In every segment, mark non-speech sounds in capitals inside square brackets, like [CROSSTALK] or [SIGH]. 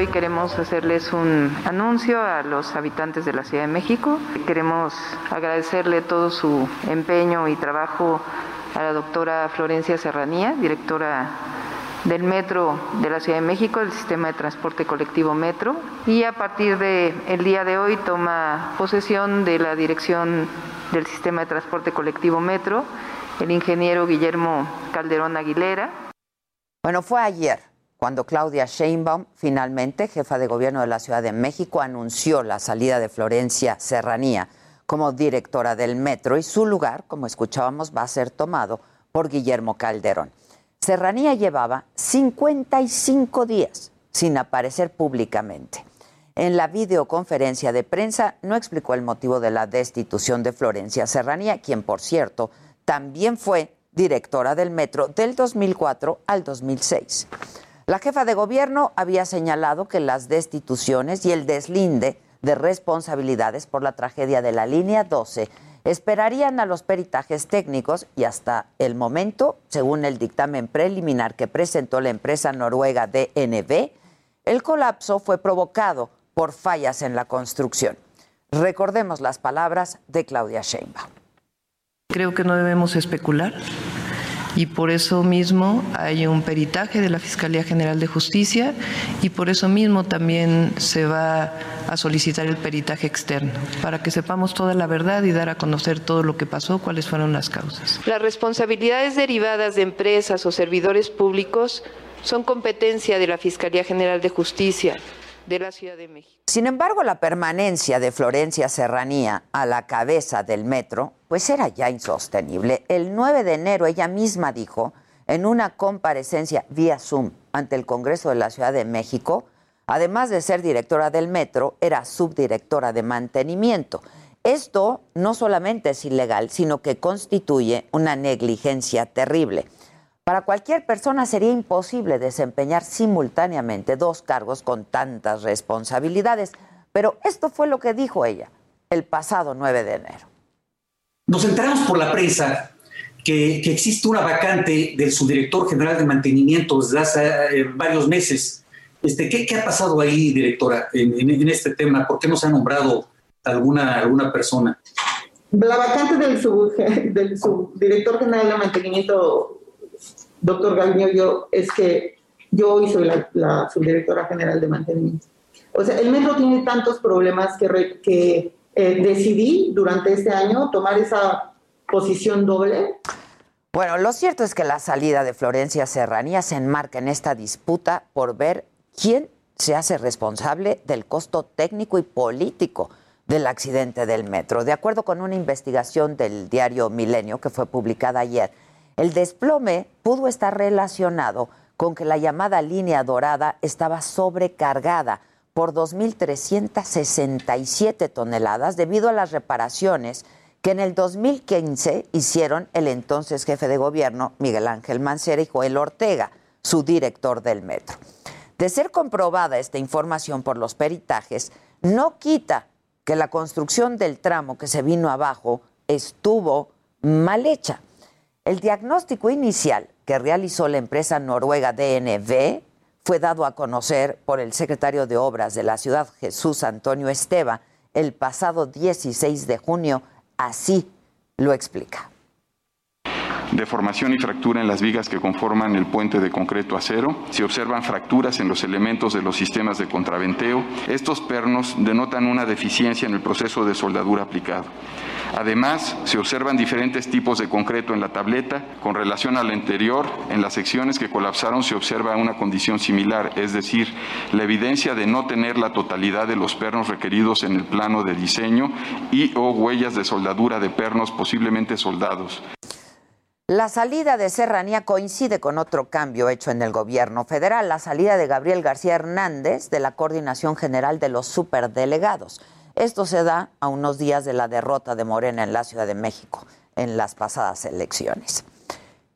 Hoy queremos hacerles un anuncio a los habitantes de la Ciudad de México. Queremos agradecerle todo su empeño y trabajo a la doctora Florencia Serranía, directora del Metro de la Ciudad de México, el sistema de transporte colectivo Metro, y a partir del el día de hoy toma posesión de la dirección del sistema de transporte colectivo Metro el ingeniero Guillermo Calderón Aguilera. Bueno, fue ayer cuando Claudia Sheinbaum, finalmente jefa de gobierno de la Ciudad de México, anunció la salida de Florencia Serranía como directora del metro y su lugar, como escuchábamos, va a ser tomado por Guillermo Calderón. Serranía llevaba 55 días sin aparecer públicamente. En la videoconferencia de prensa no explicó el motivo de la destitución de Florencia Serranía, quien, por cierto, también fue directora del metro del 2004 al 2006. La jefa de gobierno había señalado que las destituciones y el deslinde de responsabilidades por la tragedia de la línea 12 esperarían a los peritajes técnicos y hasta el momento, según el dictamen preliminar que presentó la empresa noruega DNB, el colapso fue provocado por fallas en la construcción. Recordemos las palabras de Claudia Sheinbaum. Creo que no debemos especular y por eso mismo hay un peritaje de la Fiscalía General de Justicia y por eso mismo también se va a solicitar el peritaje externo para que sepamos toda la verdad y dar a conocer todo lo que pasó, cuáles fueron las causas. Las responsabilidades derivadas de empresas o servidores públicos son competencia de la Fiscalía General de Justicia de la Ciudad de México. Sin embargo, la permanencia de Florencia Serranía a la cabeza del metro, pues era ya insostenible. El 9 de enero ella misma dijo en una comparecencia vía Zoom ante el Congreso de la Ciudad de México, además de ser directora del metro, era subdirectora de mantenimiento. Esto no solamente es ilegal, sino que constituye una negligencia terrible. Para cualquier persona sería imposible desempeñar simultáneamente dos cargos con tantas responsabilidades, pero esto fue lo que dijo ella el pasado 9 de enero. Nos enteramos por la prensa que, existe una vacante del subdirector general de mantenimiento desde hace eh, varios meses. Este, ¿qué, ha pasado ahí, directora, en, este tema? ¿Por qué no se ha nombrado alguna, alguna persona? La vacante del, [LAUGHS] del subdirector general de mantenimiento doctor Galiño, yo, es que yo hoy soy la, subdirectora general de mantenimiento. O sea, el metro tiene tantos problemas que, que eh, decidí durante este año tomar esa posición doble. Bueno, lo cierto es que la salida de Florencia Serranía se enmarca en esta disputa por ver quién se hace responsable del costo técnico y político del accidente del metro. De acuerdo con una investigación del diario Milenio que fue publicada ayer, el desplome pudo estar relacionado con que la llamada línea dorada estaba sobrecargada por 2.367 toneladas debido a las reparaciones que en el 2015 hicieron el entonces jefe de gobierno Miguel Ángel Mancera y Joel Ortega, su director del metro. De ser comprobada esta información por los peritajes, no quita que la construcción del tramo que se vino abajo estuvo mal hecha. El diagnóstico inicial que realizó la empresa noruega DNV fue dado a conocer por el secretario de Obras de la ciudad, Jesús Antonio Esteva, el pasado 16 de junio. Así lo explica. Deformación y fractura en las vigas que conforman el puente de concreto acero, se observan fracturas en los elementos de los sistemas de contraventeo. Estos pernos denotan una deficiencia en el proceso de soldadura aplicado. Además, se observan diferentes tipos de concreto en la tableta. Con relación al anterior, en las secciones que colapsaron se observa una condición similar, es decir, la evidencia de no tener la totalidad de los pernos requeridos en el plano de diseño y o huellas de soldadura de pernos posiblemente soldados. La salida de Serranía coincide con otro cambio hecho en el gobierno federal, la salida de Gabriel García Hernández de la Coordinación General de los Superdelegados. Esto se da a unos días de la derrota de Morena en la Ciudad de México en las pasadas elecciones.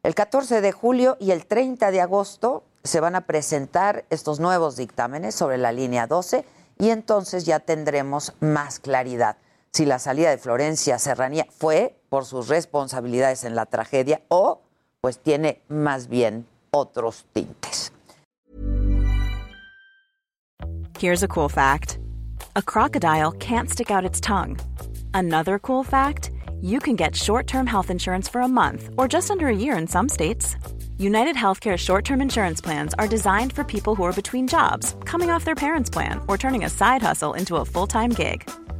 El 14 de julio y el 30 de agosto se van a presentar estos nuevos dictámenes sobre la línea 12 y entonces ya tendremos más claridad si la salida de Florencia Serranía fue por sus responsabilidades en la tragedia o pues tiene más bien otros tintes. Here's a cool fact. A crocodile can't stick out its tongue. Another cool fact, you can get short-term health insurance for a month or just under a year in some states. United Healthcare short term insurance plans are designed for people who are between jobs, coming off their parents' plan, or turning a side hustle into a full time gig.